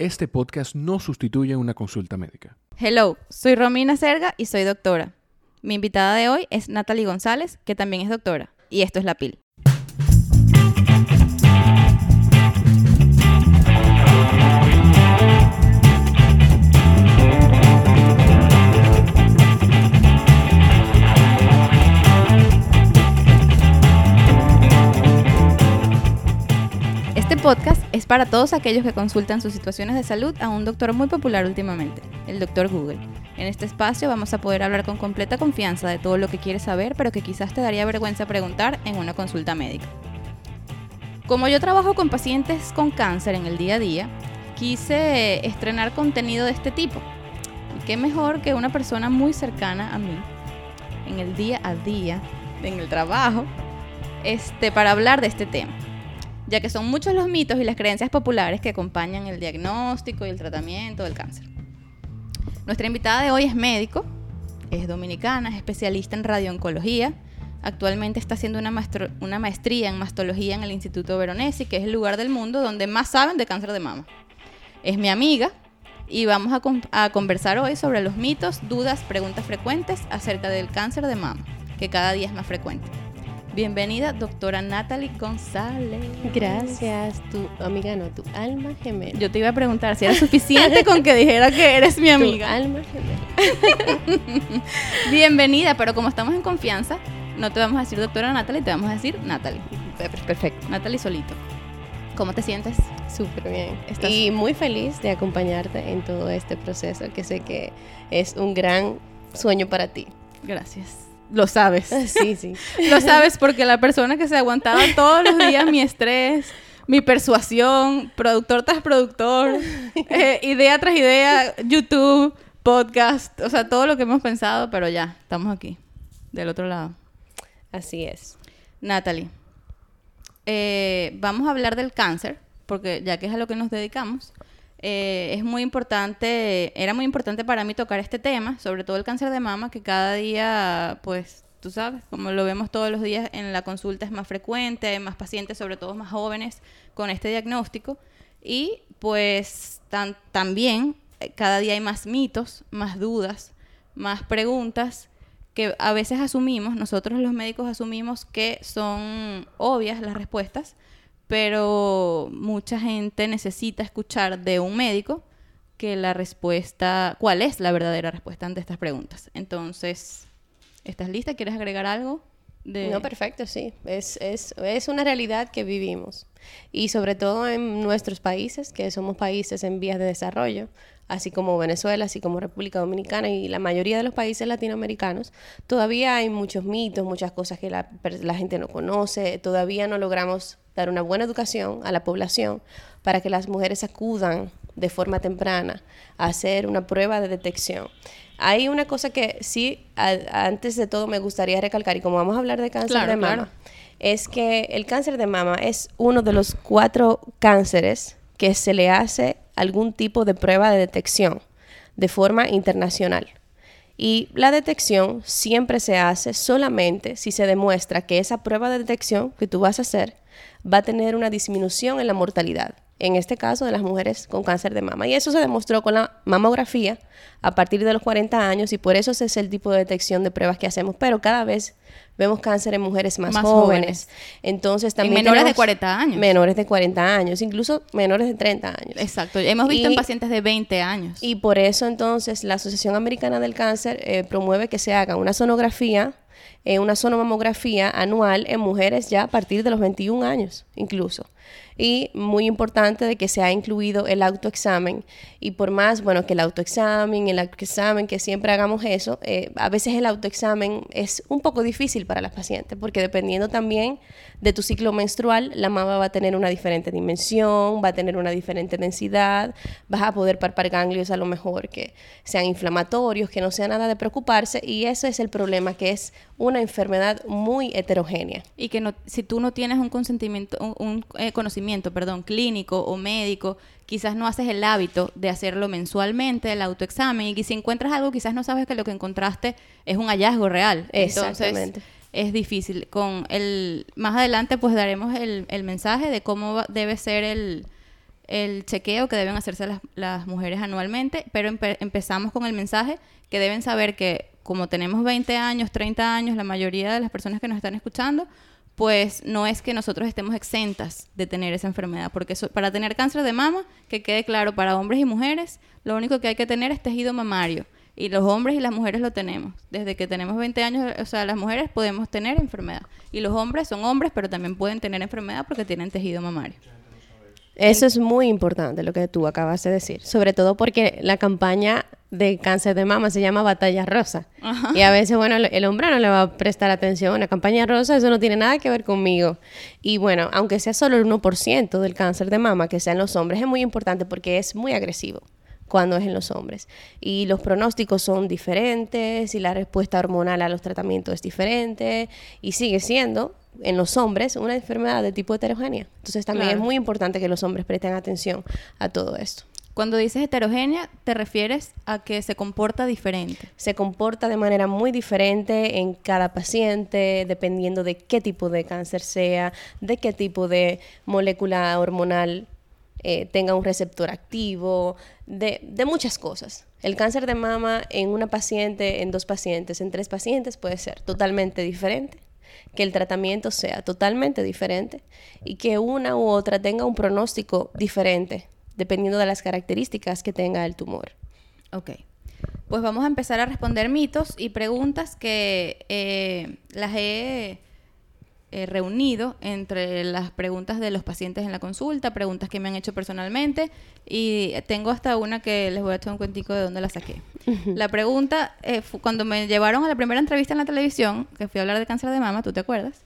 Este podcast no sustituye una consulta médica. Hello, soy Romina Serga y soy doctora. Mi invitada de hoy es Natalie González, que también es doctora. Y esto es La Pil. Podcast es para todos aquellos que consultan sus situaciones de salud a un doctor muy popular últimamente, el doctor Google. En este espacio vamos a poder hablar con completa confianza de todo lo que quieres saber, pero que quizás te daría vergüenza preguntar en una consulta médica. Como yo trabajo con pacientes con cáncer en el día a día, quise estrenar contenido de este tipo. Y qué mejor que una persona muy cercana a mí, en el día a día, en el trabajo, este, para hablar de este tema ya que son muchos los mitos y las creencias populares que acompañan el diagnóstico y el tratamiento del cáncer. Nuestra invitada de hoy es médico, es dominicana, es especialista en radiooncología. Actualmente está haciendo una, maestría en mastología en el Instituto Veronesi, que es el lugar del mundo donde más saben de cáncer de mama. Es mi amiga y vamos a conversar hoy sobre los mitos, dudas, preguntas frecuentes acerca del cáncer de mama, que cada día es más frecuente. Bienvenida, doctora Natalie González. Gracias, tu amiga, no, tu alma gemela. Yo te iba a preguntar si era suficiente con que dijera que eres mi amiga. Tu alma gemela. Bienvenida, pero como estamos en confianza, no te vamos a decir doctora Natalie, te vamos a decir Natalie. Perfecto. Natalie solito. ¿Cómo te sientes? Súper bien. Y muy feliz de acompañarte en todo este proceso que sé que es un gran sueño para ti. Gracias. Lo sabes. Sí, sí. Lo sabes porque la persona que se aguantaba todos los días mi estrés, mi persuasión, productor tras productor, eh, idea tras idea, YouTube, podcast, o sea, todo lo que hemos pensado, pero ya, estamos aquí, del otro lado. Así es. Natalie, eh, vamos a hablar del cáncer, porque ya que es a lo que nos dedicamos. Eh, es muy importante, era muy importante para mí tocar este tema, sobre todo el cáncer de mama, que cada día, pues, tú sabes, como lo vemos todos los días en la consulta es más frecuente, hay más pacientes, sobre todo más jóvenes, con este diagnóstico. Y pues también eh, cada día hay más mitos, más dudas, más preguntas que a veces asumimos, nosotros los médicos asumimos que son obvias las respuestas, pero mucha gente necesita escuchar de un médico que la respuesta, cuál es la verdadera respuesta ante estas preguntas. Entonces, ¿estás lista? ¿Quieres agregar algo? No, perfecto, sí. Es, es, es una realidad que vivimos. Y sobre todo en nuestros países, que somos países en vías de desarrollo, así como Venezuela, así como República Dominicana y la mayoría de los países latinoamericanos, todavía hay muchos mitos, muchas cosas que la, la gente no conoce, todavía no logramos dar una buena educación a la población para que las mujeres acudan de forma temprana a hacer una prueba de detección. Hay una cosa que sí, antes de todo me gustaría recalcar, y como vamos a hablar de cáncer de mama, es que el cáncer de mama es uno de los cuatro cánceres que se le hace algún tipo de prueba de detección de forma internacional. Y la detección siempre se hace solamente si se demuestra que esa prueba de detección que tú vas a hacer va a tener una disminución en la mortalidad, en este caso de las mujeres con cáncer de mama. Y eso se demostró con la mamografía a partir de los 40 años y por eso ese es el tipo de detección de pruebas que hacemos, pero cada vez vemos cáncer en mujeres más, jóvenes. Entonces también... menores de 40 años. Menores de 40 años, incluso menores de 30 años. Exacto. Hemos visto en pacientes de 20 años. Y por eso entonces la Asociación Americana del Cáncer eh, promueve que se haga una sonografía eh, una sonomamografía anual en mujeres ya a partir de los 21 años incluso y muy importante de que se ha incluido el autoexamen. Y por más, bueno, que el autoexamen, el autoexamen, que siempre hagamos eso, eh, a veces el autoexamen es un poco difícil para las pacientes, porque dependiendo también de tu ciclo menstrual, la mama va a tener una diferente dimensión, va a tener una diferente densidad, vas a poder parpar ganglios a lo mejor que sean inflamatorios, que no sea nada de preocuparse, y ese es el problema, que es una enfermedad muy heterogénea. Y que no, si tú no tienes un consentimiento, un, eh, conocimiento perdón, clínico o médico, quizás no haces el hábito de hacerlo mensualmente, el autoexamen, y si encuentras algo, quizás no sabes que lo que encontraste es un hallazgo real. Entonces, es difícil. Con el, más adelante, pues daremos el, mensaje de cómo debe ser el, el chequeo que deben hacerse las, las mujeres anualmente, pero empe- empezamos con el mensaje que deben saber que como tenemos 20 años, 30 años, la mayoría de las personas que nos están escuchando, pues no es que nosotros estemos exentas de tener esa enfermedad, porque para tener cáncer de mama, que quede claro, para hombres y mujeres, lo único que hay que tener es tejido mamario. Y los hombres y las mujeres lo tenemos. Desde que tenemos 20 años, o sea, las mujeres podemos tener enfermedad. Y los hombres son hombres, pero también pueden tener enfermedad porque tienen tejido mamario. Eso es muy importante lo que tú acabas de decir, sobre todo porque la campaña de cáncer de mama se llama Batalla Rosa. Ajá. Y a veces, bueno, el- hombre no le va a prestar atención. La campaña rosa, eso no tiene nada que ver conmigo. Y bueno, aunque sea solo el 1% del cáncer de mama que sea en los hombres, es muy importante porque es muy agresivo cuando es en los hombres. Y los pronósticos son diferentes y la respuesta hormonal a los tratamientos es diferente y sigue siendo en los hombres una enfermedad de tipo heterogénea. Entonces también Claro. es muy importante que los hombres presten atención a todo esto. Cuando dices heterogénea, te refieres a que se comporta diferente. se comporta de manera muy diferente en cada paciente, dependiendo de qué tipo de cáncer sea, de qué tipo de molécula hormonal eh, tenga un receptor activo, de, muchas cosas. El cáncer de mama en una paciente, en dos pacientes, en tres pacientes puede ser totalmente diferente, que el tratamiento sea totalmente diferente y que una u otra tenga un pronóstico diferente, dependiendo de las características que tenga el tumor. Ok. Pues vamos a empezar a responder mitos y preguntas que eh, las he eh, reunido entre las preguntas de los pacientes en la consulta, preguntas que me han hecho personalmente y tengo hasta una que les voy a echar un cuentico de dónde la saqué. La pregunta, eh, cuando me llevaron a la primera entrevista en la televisión, que fui a hablar de cáncer de mama, ¿tú te acuerdas?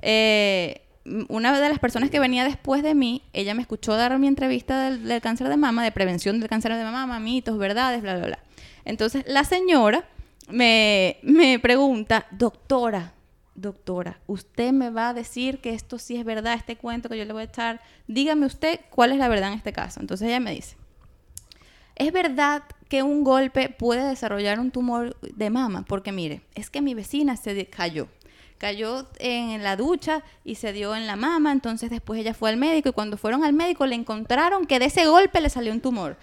Eh, una de las personas que venía después de mí, ella me escuchó dar mi entrevista del, del cáncer de mama, de prevención del cáncer de mama, mitos, verdades, bla, bla, bla. Entonces, la señora me, me pregunta, doctora, doctora, usted me va a decir que esto sí es verdad, este cuento que yo le voy a echar, dígame usted cuál es la verdad en este caso. Entonces ella me dice, ¿es verdad que un golpe puede desarrollar un tumor de mama? Porque mire, es que mi vecina se cayó. Cayó en la ducha y se dio en la mama, entonces después ella fue al médico y cuando fueron al médico le encontraron que de ese golpe le salió un tumor.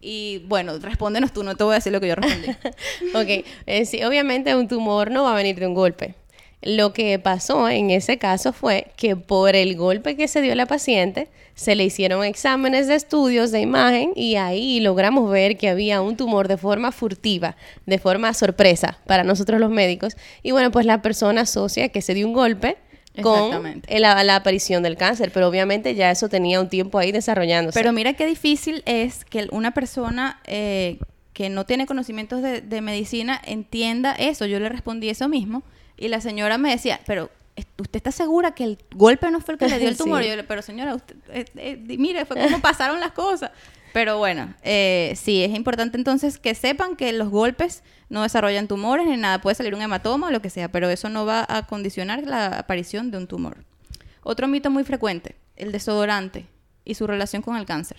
Y bueno, respóndenos tú, no te voy a decir lo que yo respondí. Ok, eh, sí, obviamente un tumor no va a venir de un golpe. Lo que pasó en ese caso fue que por el golpe que se dio la paciente, se le hicieron exámenes de estudios de imagen y ahí logramos ver que había un tumor de forma furtiva, de forma sorpresa para nosotros los médicos. Y bueno, pues la persona asocia que se dio un golpe con la, la aparición del cáncer, pero obviamente ya eso tenía un tiempo ahí desarrollándose. Pero mira qué difícil es que una persona eh, que no tiene conocimientos de, de medicina entienda eso. Yo le respondí eso mismo y la señora me decía, pero ¿est- ¿usted está segura que el golpe no fue el que le dio el Sí. tumor? Y yo le, pero señora, usted, eh, eh, mire, fue como pasaron las cosas. Pero bueno, eh, sí, es importante entonces que sepan que los golpes no desarrollan tumores ni nada. Puede salir un hematoma o lo que sea, pero eso no va a condicionar la aparición de un tumor. Otro mito muy frecuente, el desodorante y su relación con el cáncer.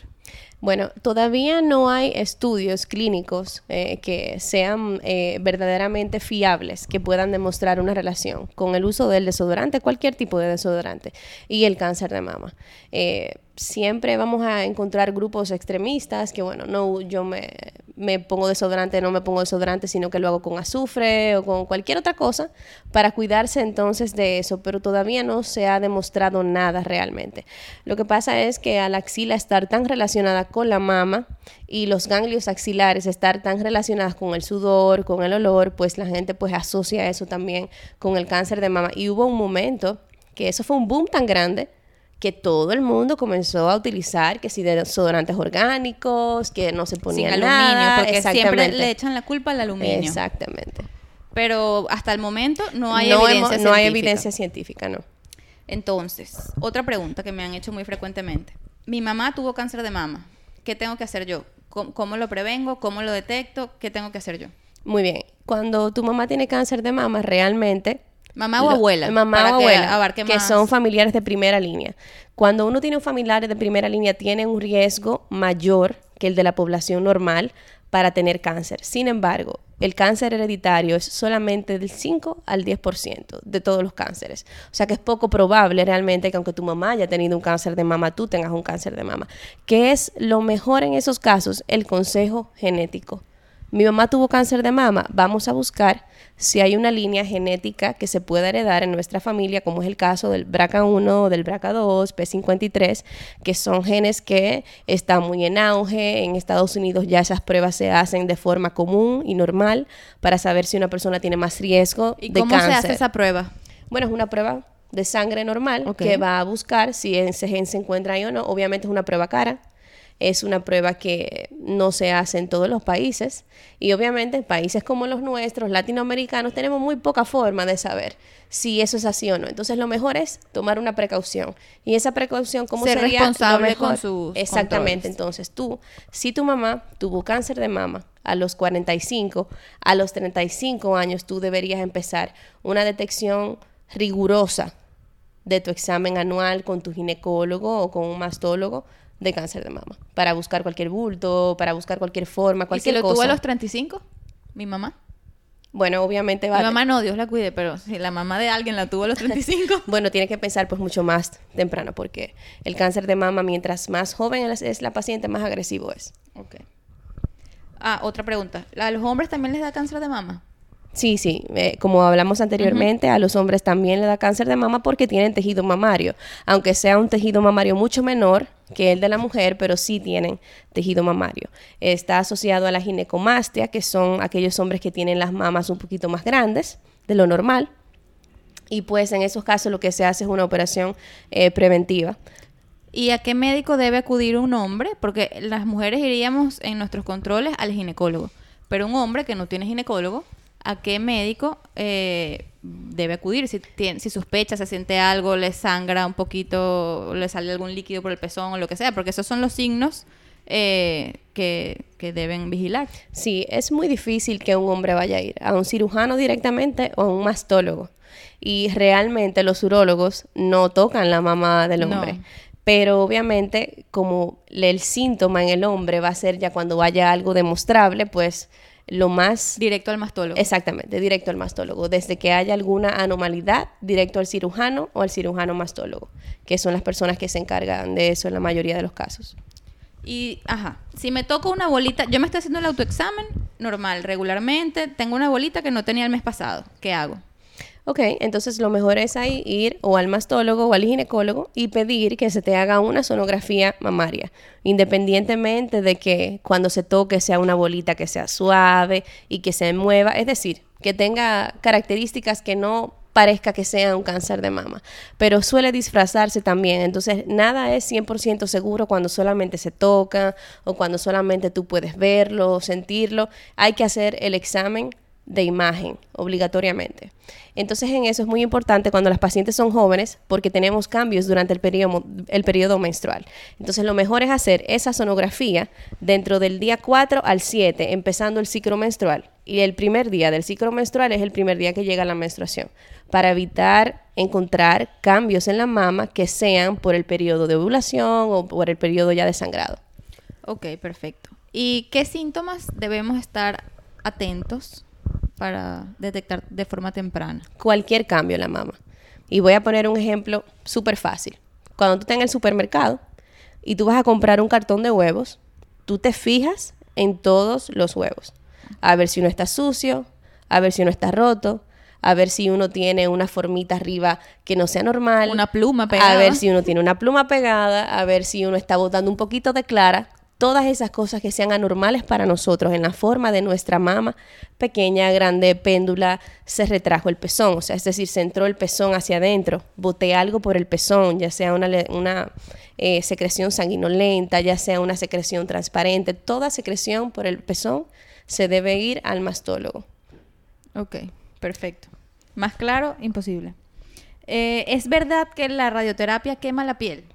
Bueno, todavía no hay estudios clínicos eh, que sean eh, verdaderamente fiables, que puedan demostrar una relación con el uso del desodorante, cualquier tipo de desodorante, y el cáncer de mama. Eh, siempre vamos a encontrar grupos extremistas que, bueno, no, yo me, me pongo desodorante, no me pongo desodorante, sino que lo hago con azufre o con cualquier otra cosa para cuidarse entonces de eso, pero todavía no se ha demostrado nada realmente. Lo que pasa es que a la axila estar tan relacionada con la mama y los ganglios axilares estar tan relacionadas con el sudor, con el olor, pues la gente pues asocia eso también con el cáncer de mama. Y hubo un momento que eso fue un boom tan grande que todo el mundo comenzó a utilizar que si desodorantes orgánicos, que no se ponía sin nada. aluminio, porque siempre le echan la culpa al aluminio. Exactamente. Pero hasta el momento no hay no, evidencia hemos- no hay científica. evidencia científica, no. Entonces, otra pregunta que me han hecho muy frecuentemente. Mi mamá tuvo cáncer de mama. ¿Qué tengo que hacer yo? ¿Cómo, cómo lo prevengo? ¿Cómo lo detecto? ¿Qué tengo que hacer yo? Muy bien. Cuando tu mamá tiene cáncer de mama, realmente Mamá o abuela. Mamá para o que abuela. abarque que más. son familiares de primera línea. Cuando uno tiene un familiar de primera línea, tiene un riesgo mayor que el de la población normal para tener cáncer. Sin embargo, el cáncer hereditario es solamente del 5 al 10% de todos los cánceres. O sea que es poco probable realmente que aunque tu mamá haya tenido un cáncer de mama, tú tengas un cáncer de mama. ¿Qué es lo mejor en esos casos? El consejo genético. Mi mamá tuvo cáncer de mama, vamos a buscar si hay una línea genética que se pueda heredar en nuestra familia, como es el caso del BRCA1, del BRCA2, P53, que son genes que están muy en auge. En Estados Unidos ya esas pruebas se hacen de forma común y normal para saber si una persona tiene más riesgo ¿Y de cómo cáncer. se hace esa prueba? Bueno, es una prueba de sangre normal que va a buscar si ese gen se encuentra ahí o no. Obviamente es una prueba cara. Es una prueba que no se hace en todos los países. Y obviamente en países como los nuestros, latinoamericanos, tenemos muy poca forma de saber si eso es así o no. Entonces lo mejor es tomar una precaución. Y esa precaución, ¿cómo Ser sería? responsable con sus Exactamente. controles. Entonces tú, si tu mamá tuvo cáncer de mama a los 45, a los 35 años tú deberías empezar una detección rigurosa de tu examen anual con tu ginecólogo o con un mastólogo de cáncer de mama para buscar cualquier bulto, para buscar cualquier forma, ¿Y si cualquier lo tuvo cosa. a los 35? Mi mamá. Bueno, obviamente va Mi mamá no, Dios la cuide, pero si la mamá de alguien la tuvo a los 35. Bueno, tiene que pensar pues mucho más temprano porque el cáncer de mama mientras más joven es- es la paciente más agresivo es. ok. Ah, otra pregunta. ¿A los hombres también les da cáncer de mama? Sí, sí, eh, como hablamos anteriormente, a los hombres también le da cáncer de mama porque tienen tejido mamario, aunque sea un tejido mamario mucho menor que el de la mujer, pero sí tienen tejido mamario. Está asociado a la ginecomastia, que son aquellos hombres que tienen las mamas un poquito más grandes de lo normal. Y pues en esos casos lo que se hace es una operación eh, preventiva. ¿Y a qué médico debe acudir un hombre? Porque las mujeres iríamos en nuestros controles al ginecólogo, pero un hombre que no tiene ginecólogo, ¿a qué médico eh, debe acudir? Si, tiene, si sospecha, se siente algo, le sangra un poquito, le sale algún líquido por el pezón o lo que sea, porque esos son los signos eh, que, que deben vigilar. Sí, es muy difícil que un hombre vaya a ir a un cirujano directamente o a un mastólogo. Y realmente los urólogos no tocan la mama del No. hombre. Pero obviamente, como el síntoma en el hombre va a ser ya cuando vaya algo demostrable, pues lo más Directo al mastólogo. Exactamente, directo al mastólogo. Desde que haya alguna anomalidad, directo al cirujano o al cirujano mastólogo, que son las personas que se encargan de eso en la mayoría de los casos. Y, ajá, si me toco una bolita, yo me estoy haciendo el autoexamen normal, regularmente, tengo una bolita que no tenía el mes pasado, ¿qué hago? Ok, entonces lo mejor es ahí ir o al mastólogo o al ginecólogo y pedir que se te haga una sonografía mamaria, independientemente de que cuando se toque sea una bolita que sea suave y que se mueva, es decir, que tenga características que no parezca que sea un cáncer de mama, pero suele disfrazarse también, entonces nada es 100% seguro cuando solamente se toca o cuando solamente tú puedes verlo o sentirlo, hay que hacer el examen de imagen obligatoriamente. Entonces en eso es muy importante cuando las pacientes son jóvenes porque tenemos cambios durante el periodo, el menstrual. Entonces lo mejor es hacer esa sonografía dentro del día 4 al 7, empezando el ciclo menstrual. Y el primer día del ciclo menstrual es el primer día que llega la menstruación, para evitar encontrar cambios en la mama que sean por el periodo de ovulación o por el periodo ya de sangrado. Ok, perfecto. ¿Y qué síntomas debemos estar atentos para detectar de forma temprana? cualquier cambio en la mama. Y voy a poner un ejemplo súper fácil. Cuando tú estás en el supermercado y tú vas a comprar un cartón de huevos, tú te fijas en todos los huevos. A ver si uno está sucio, a ver si uno está roto, a ver si uno tiene una formita arriba que no sea normal. Una pluma pegada. A ver si uno tiene una pluma pegada, a ver si uno está botando un poquito de clara. Todas esas cosas que sean anormales para nosotros en la forma de nuestra mama, pequeña, grande, péndula, se retrajo el pezón, o sea, es decir, se entró el pezón hacia adentro, boté algo por el pezón, ya sea una, una eh, secreción sanguinolenta, ya sea una secreción transparente, toda secreción por el pezón se debe ir al mastólogo. Ok, perfecto. Más claro, imposible. Eh, ¿Es verdad que la radioterapia quema la piel?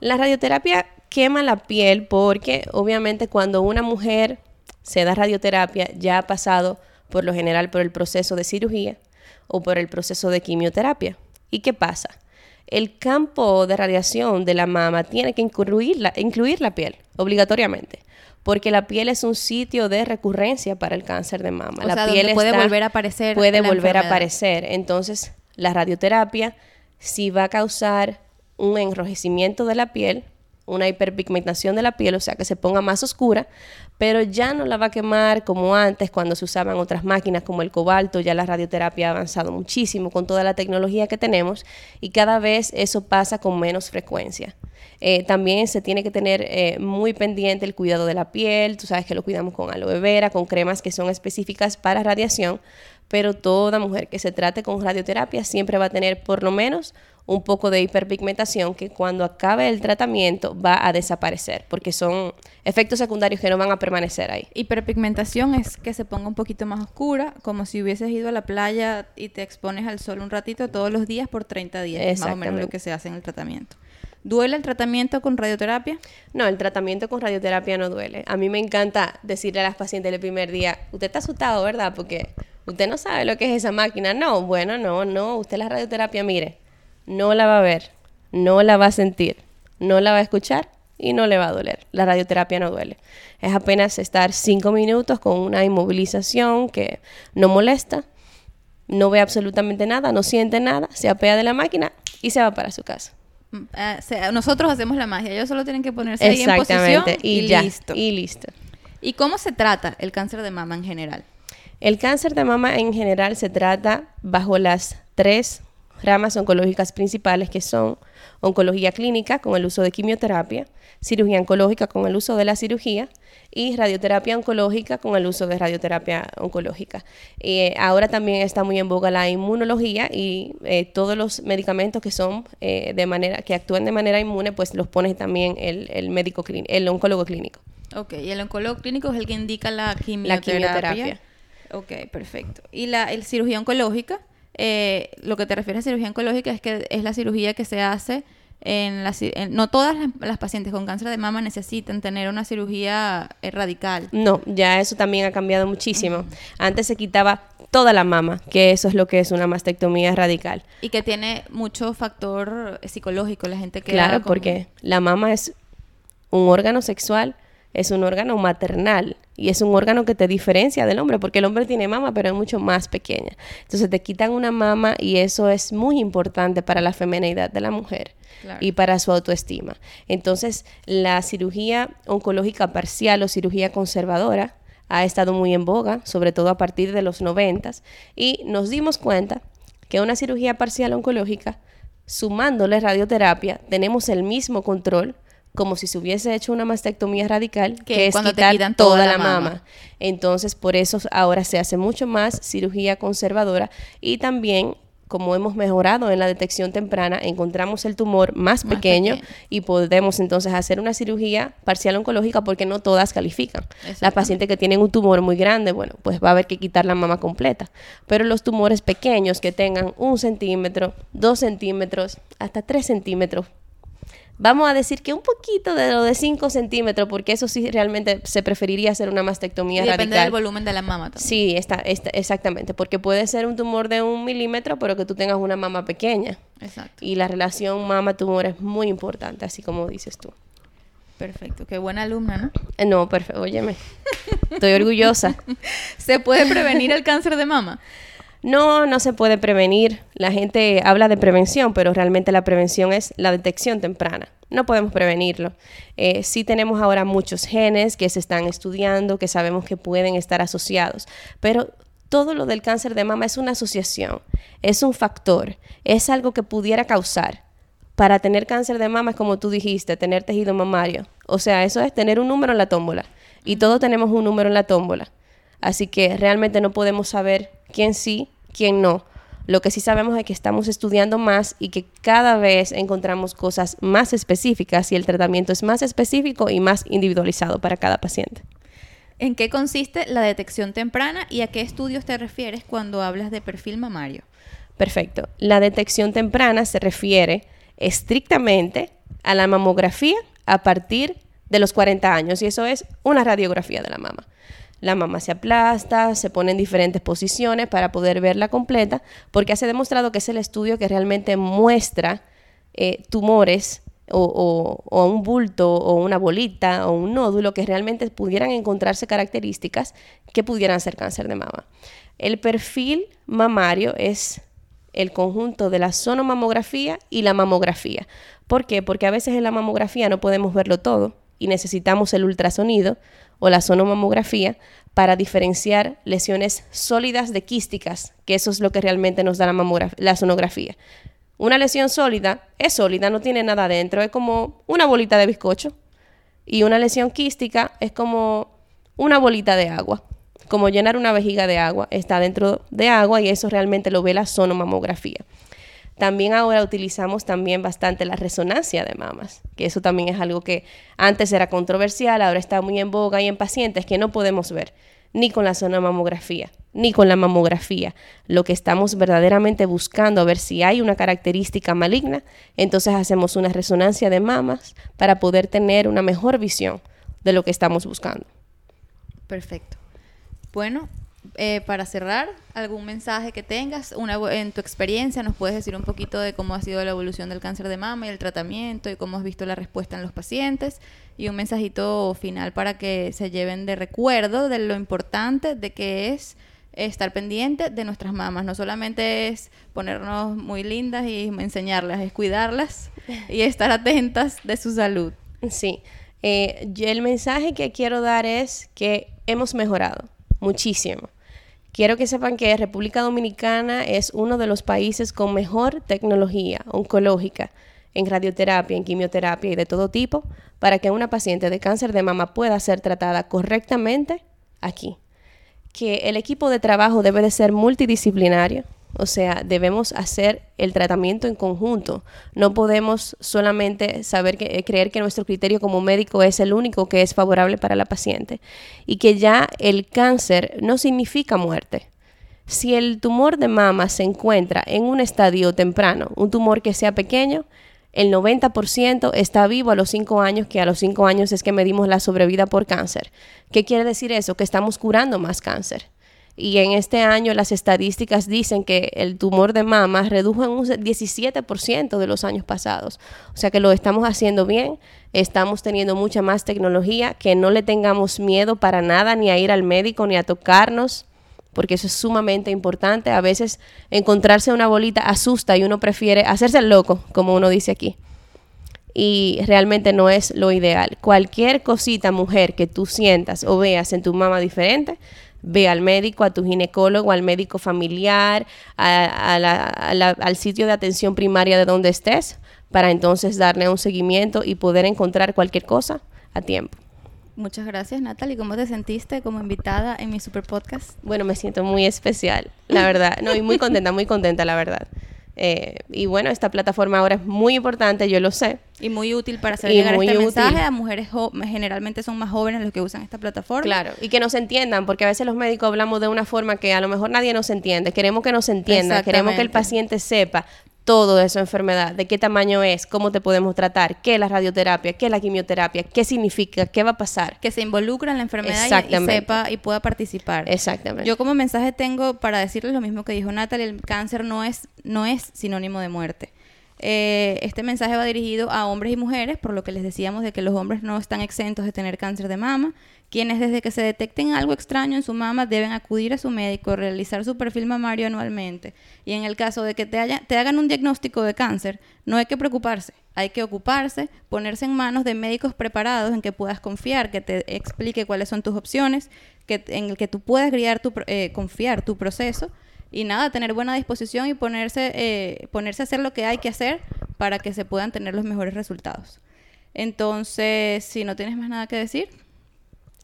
La radioterapia quema la piel porque obviamente cuando una mujer se da radioterapia ya ha pasado por lo general por el proceso de cirugía o por el proceso de quimioterapia. ¿Y qué pasa? El campo de radiación de la mama tiene que incluir la, incluir la piel obligatoriamente porque la piel es un sitio de recurrencia para el cáncer de mama. O la sea, piel puede volver a aparecer Puede volver a aparecer. Entonces, la radioterapia sí va a causar un enrojecimiento de la piel, una hiperpigmentación de la piel, o sea, que se ponga más oscura, pero ya no la va a quemar como antes cuando se usaban otras máquinas como el cobalto, ya la radioterapia ha avanzado muchísimo con toda la tecnología que tenemos y cada vez eso pasa con menos frecuencia. Eh, también se tiene que tener eh, muy pendiente el cuidado de la piel, tú sabes que lo cuidamos con aloe vera, con cremas que son específicas para radiación, pero toda mujer que se trate con radioterapia siempre va a tener por lo menos un poco de hiperpigmentación que cuando acabe el tratamiento va a desaparecer, porque son efectos secundarios que no van a permanecer ahí. Hiperpigmentación es que se ponga un poquito más oscura, como si hubieses ido a la playa y te expones al sol un ratito todos los días por 30 días, es más o menos lo que se hace en el tratamiento. ¿Duele el tratamiento con radioterapia? No, el tratamiento con radioterapia no duele. A mí me encanta decirle a las pacientes el primer día, usted está asustado, ¿verdad? Porque usted no sabe lo que es esa máquina. No, bueno, no, no. Usted la radioterapia, mire, no la va a ver, no la va a sentir, no la va a escuchar y no le va a doler. La radioterapia no duele. Es apenas estar cinco minutos con una inmovilización que no molesta, no ve absolutamente nada, no siente nada, se apea de la máquina y se va para su casa. Mm, sea, nosotros hacemos la magia, ellos solo tienen que ponerse ahí en posición y, Y, ya. listo. Y listo. ¿Y cómo se trata el cáncer de mama en general? El cáncer de mama en general se trata bajo las tres ramas oncológicas principales que son oncología clínica con el uso de quimioterapia, cirugía oncológica con el uso de la cirugía y radioterapia oncológica con el uso de radioterapia oncológica. Eh, ahora también está muy en boga la inmunología y eh, todos los medicamentos que son eh, de manera que actúan de manera inmune, pues los pone también el, el médico clínico, el oncólogo clínico. Ok, y el oncólogo clínico es el que indica la La quimioterapia. quimioterapia. Ok, perfecto. Y la el cirugía oncológica, eh, lo que te refieres a cirugía oncológica es que es la cirugía que se hace en la... en- no todas las, las pacientes con cáncer de mama necesitan tener una cirugía eh, radical. No, ya eso también ha cambiado muchísimo. Antes se quitaba toda la mama, que eso es lo que es una mastectomía radical. Y que tiene mucho factor psicológico, la gente que... Claro, porque la mama es un órgano sexual, es un órgano maternal y es un órgano que te diferencia del hombre, porque el hombre tiene mama, pero es mucho más pequeña. Entonces te quitan una mama y eso es muy importante para la feminidad de la mujer Claro. y para su autoestima. Entonces, la cirugía oncológica parcial o cirugía conservadora ha estado muy en boga, sobre todo a partir de los noventas, y nos dimos cuenta que una cirugía parcial oncológica, sumándole radioterapia, tenemos el mismo control como si se hubiese hecho una mastectomía radical, Que es cuando te quitar quitan toda, toda la la mama. mama. Entonces, por eso ahora se hace mucho más cirugía conservadora y también como hemos mejorado en la detección temprana, encontramos el tumor más, Más pequeño, pequeño. y podemos entonces hacer una cirugía parcial oncológica porque no todas califican. Las pacientes que tienen un tumor muy grande, bueno, pues va a haber que quitar la mama completa. Pero los tumores pequeños que tengan un centímetro, dos centímetros, hasta tres centímetros, vamos a decir que un poquito de lo de cinco centímetros, porque eso sí realmente se preferiría hacer una mastectomía Y depende radical. del volumen de la mama también. Sí, está, está- exactamente, porque puede ser un tumor de un milímetro, pero que tú tengas una mama pequeña. Exacto. Y la relación mama-tumor es muy importante, así como dices tú. Perfecto. Qué buena alumna, ¿no? Eh, No, perfecto, óyeme. Estoy orgullosa. ¿Se puede prevenir el cáncer de mama? No, no se puede prevenir. La gente habla de prevención, pero realmente la prevención es la detección temprana. No podemos prevenirlo. Eh, sí tenemos ahora muchos genes que se están estudiando, que sabemos que pueden estar asociados, pero todo lo del cáncer de mama es una asociación, es un factor, es algo que pudiera causar. Para tener cáncer de mama es como tú dijiste, tener tejido mamario. O sea, eso es tener un número en la tómbola. Y todos tenemos un número en la tómbola. Así que realmente no podemos saber quién sí, quién no. Lo que sí sabemos es que estamos estudiando más y que cada vez encontramos cosas más específicas y el tratamiento es más específico y más individualizado para cada paciente. ¿En qué consiste la detección temprana y a qué estudios te refieres cuando hablas de perfil mamario? Perfecto. La detección temprana se refiere estrictamente a la mamografía a partir de los 40 años y eso es una radiografía de la mama. La mama se aplasta, se pone en diferentes posiciones para poder verla completa, porque se ha demostrado que es el estudio que realmente muestra eh, tumores o, un bulto o una bolita o un nódulo que realmente pudieran encontrarse características que pudieran ser cáncer de mama. El perfil mamario es el conjunto de la sonomamografía y la mamografía. ¿Por qué? Porque a veces en la mamografía no podemos verlo todo y necesitamos el ultrasonido o la sonomamografía para diferenciar lesiones sólidas de quísticas, que eso es lo que realmente nos da la, la sonografía. Una lesión sólida es sólida, no tiene nada adentro, es como una bolita de bizcocho. Y una lesión quística es como una bolita de agua, como llenar una vejiga de agua, está dentro de agua y eso realmente lo ve la sonomamografía. También ahora utilizamos también bastante la resonancia de mamas, que eso también es algo que antes era controversial, ahora está muy en boga y en pacientes que no podemos ver ni con la sonomamografía, ni con la mamografía. Lo que estamos verdaderamente buscando, a ver si hay una característica maligna, entonces hacemos una resonancia de mamas para poder tener una mejor visión de lo que estamos buscando. Perfecto. Bueno, eh, para cerrar, algún mensaje que tengas, una, en tu experiencia nos puedes decir un poquito de cómo ha sido la evolución del cáncer de mama y el tratamiento y cómo has visto la respuesta en los pacientes y un mensajito final para que se lleven de recuerdo de lo importante de que es estar pendiente de nuestras mamas. No solamente es ponernos muy lindas y enseñarlas, es cuidarlas y estar atentas de su salud. Sí, eh, el mensaje que quiero dar es que hemos mejorado muchísimo. Quiero que sepan que República Dominicana es uno de los países con mejor tecnología oncológica en radioterapia, en quimioterapia y de todo tipo para que una paciente de cáncer de mama pueda ser tratada correctamente aquí. Que el equipo de trabajo debe de ser multidisciplinario, o sea, debemos hacer el tratamiento en conjunto. No podemos solamente saber que, eh, creer que nuestro criterio como médico es el único que es favorable para la paciente y que ya el cáncer no significa muerte. Si el tumor de mama se encuentra en un estadio temprano, un tumor que sea pequeño, el 90% está vivo a los 5 años, que a los 5 años es que medimos la sobrevida por cáncer. ¿Qué quiere decir eso? Que estamos curando más cáncer y en este año las estadísticas dicen que el tumor de mama redujo en un 17% de los años pasados. O sea que lo estamos haciendo bien, estamos teniendo mucha más tecnología, que no le tengamos miedo para nada ni a ir al médico ni a tocarnos, porque eso es sumamente importante. A veces encontrarse una bolita asusta y uno prefiere hacerse el loco, como uno dice aquí. Y realmente no es lo ideal. Cualquier cosita, mujer, que tú sientas o veas en tu mama diferente, ve al médico, a tu ginecólogo, al médico familiar, al sitio de atención primaria de donde estés, para entonces darle un seguimiento y poder encontrar cualquier cosa a tiempo. Muchas gracias, Natalie. ¿Cómo te sentiste como invitada en mi super podcast? Bueno, me siento muy especial, la verdad. No, y muy contenta, muy contenta, la verdad. Eh, y bueno, esta plataforma ahora es muy importante, yo lo sé. Y muy útil para hacer llegar este mensaje a mujeres generalmente son más jóvenes los que usan esta plataforma. Claro, y que nos entiendan, porque a veces los médicos hablamos de una forma que a lo mejor nadie nos entiende. Queremos que nos entiendan, queremos que el paciente sepa todo de esa enfermedad, de qué tamaño es, cómo te podemos tratar, qué es la radioterapia, qué es la quimioterapia, qué significa, qué va a pasar. Que se involucre en la enfermedad y, sepa y pueda participar. Exactamente. Yo como mensaje tengo para decirles lo mismo que dijo Natalie, el cáncer no es, no es sinónimo de muerte. Eh, este mensaje va dirigido a hombres y mujeres, por lo que les decíamos de que los hombres no están exentos de tener cáncer de mama, quienes desde que se detecten algo extraño en su mama deben acudir a su médico, realizar su perfil mamario anualmente. Y en el caso de que te, te hagan un diagnóstico de cáncer, no hay que preocuparse, hay que ocuparse, ponerse en manos de médicos preparados en que puedas confiar, que te explique cuáles son tus opciones, que, en el que tú puedas guiar tu, eh, confiar tu proceso y nada, tener buena disposición y ponerse, eh, ponerse a hacer lo que hay que hacer para que se puedan tener los mejores resultados. Entonces, si no tienes más nada que decir,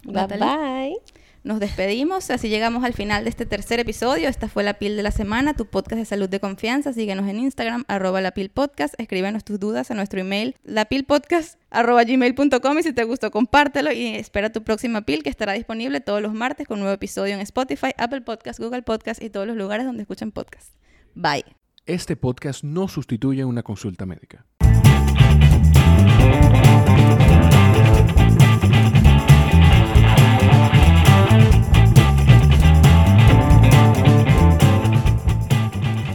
bye bye. Nos despedimos, así llegamos al final de este tercer episodio. Esta fue La Pil de la Semana, tu podcast de salud de confianza. Síguenos en Instagram, arroba La Podcast. Escríbenos tus dudas a nuestro email, lapilpodcast, arroba gmail.com. Y si te gustó, compártelo y espera tu próxima pil que estará disponible todos los martes con un nuevo episodio en Spotify, Apple Podcast, Google Podcast y todos los lugares donde escuchan podcast. Bye. Este podcast no sustituye una consulta médica.